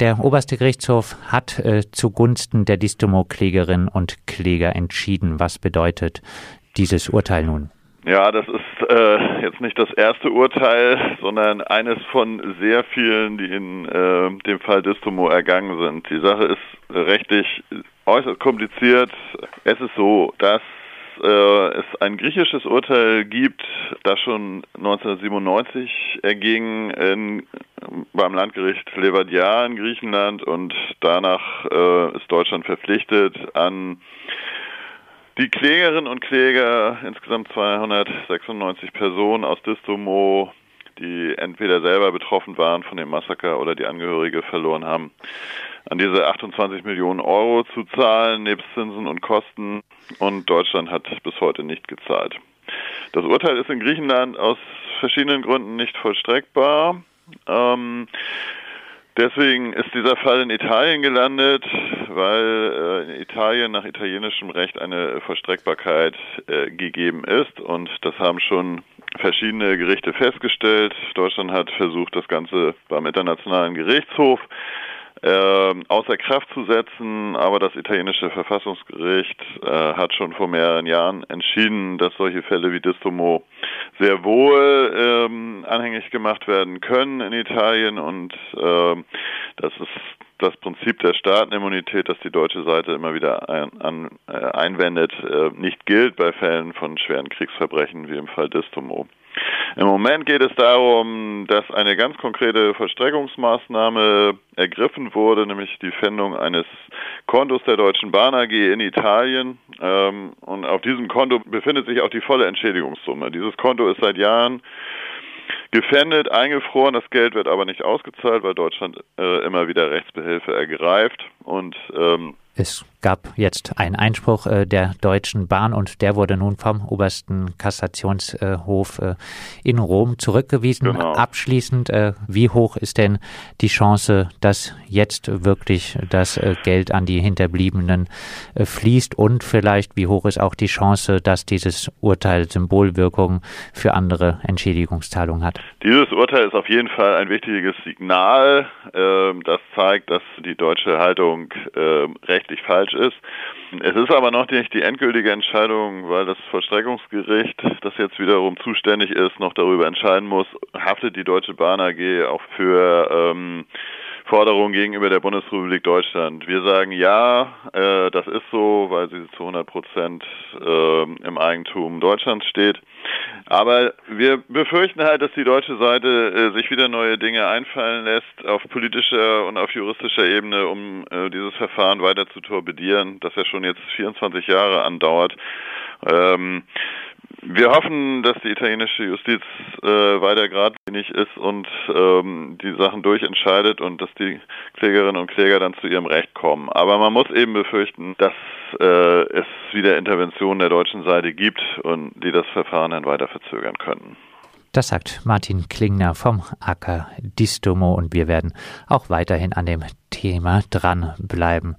Der oberste Gerichtshof hat äh, zugunsten der Distomo-Klägerinnen und Kläger entschieden. Was bedeutet dieses Urteil nun? Ja, das ist äh, jetzt nicht das erste Urteil, sondern eines von sehr vielen, die in äh, dem Fall Distomo ergangen sind. Die Sache ist rechtlich äußerst kompliziert. Es ist so, dass äh, es ein griechisches Urteil gibt, das schon 1997 erging in, beim Landgericht Levadia in Griechenland und danach äh, ist Deutschland verpflichtet an die Klägerinnen und Kläger, insgesamt 296 Personen aus Distomo, die entweder selber betroffen waren von dem Massaker oder die Angehörige verloren haben, an diese 28 Millionen Euro zu zahlen, nebst Zinsen und Kosten. Und Deutschland hat bis heute nicht gezahlt. Das Urteil ist in Griechenland aus verschiedenen Gründen nicht vollstreckbar. Ähm, deswegen ist dieser Fall in Italien gelandet, weil äh, in Italien nach italienischem Recht eine Vollstreckbarkeit äh, gegeben ist. Und das haben schon verschiedene Gerichte festgestellt. Deutschland hat versucht, das Ganze beim Internationalen Gerichtshof äh, außer Kraft zu setzen, aber das italienische Verfassungsgericht äh, hat schon vor mehreren Jahren entschieden, dass solche Fälle wie Distomo sehr wohl ähm, anhängig gemacht werden können in Italien und äh, das ist das Prinzip der Staatenimmunität, das die deutsche Seite immer wieder ein, an, äh, einwendet, äh, nicht gilt bei Fällen von schweren Kriegsverbrechen wie im Fall Distomo. Im Moment geht es darum, dass eine ganz konkrete Verstreckungsmaßnahme ergriffen wurde, nämlich die Fändung eines Kontos der Deutschen Bahn AG in Italien. Ähm, und auf diesem Konto befindet sich auch die volle Entschädigungssumme. Dieses Konto ist seit Jahren gefändet, eingefroren. Das Geld wird aber nicht ausgezahlt, weil Deutschland äh, immer wieder Rechtsbehilfe ergreift. Und ähm, es gab jetzt einen Einspruch äh, der Deutschen Bahn und der wurde nun vom obersten Kassationshof äh, in Rom zurückgewiesen. Genau. Abschließend, äh, wie hoch ist denn die Chance, dass jetzt wirklich das äh, Geld an die Hinterbliebenen äh, fließt und vielleicht wie hoch ist auch die Chance, dass dieses Urteil Symbolwirkung für andere Entschädigungszahlungen hat? Dieses Urteil ist auf jeden Fall ein wichtiges Signal, ähm, das zeigt, dass die deutsche Haltung ähm, rechtlich falsch falsch ist. Es ist aber noch nicht die endgültige Entscheidung, weil das Vollstreckungsgericht, das jetzt wiederum zuständig ist, noch darüber entscheiden muss, haftet die Deutsche Bahn AG auch für ähm, Forderungen gegenüber der Bundesrepublik Deutschland. Wir sagen ja, äh, das ist so, weil sie zu 100 Prozent äh, im Eigentum Deutschlands steht. Aber wir befürchten halt, dass die deutsche Seite äh, sich wieder neue Dinge einfallen lässt auf politischer und auf juristischer Ebene, um äh, dieses Verfahren weiter zu torpedieren, das ja schon jetzt 24 Jahre andauert. Ähm, wir hoffen, dass die italienische Justiz äh, weiter geradlinig ist und ähm, die Sachen durchentscheidet und dass die Klägerinnen und Kläger dann zu ihrem Recht kommen. Aber man muss eben befürchten, dass äh, es wieder Interventionen der deutschen Seite gibt und die das Verfahren dann weiter verzögern können. Das sagt Martin Klingner vom Acker Distomo und wir werden auch weiterhin an dem Thema dranbleiben.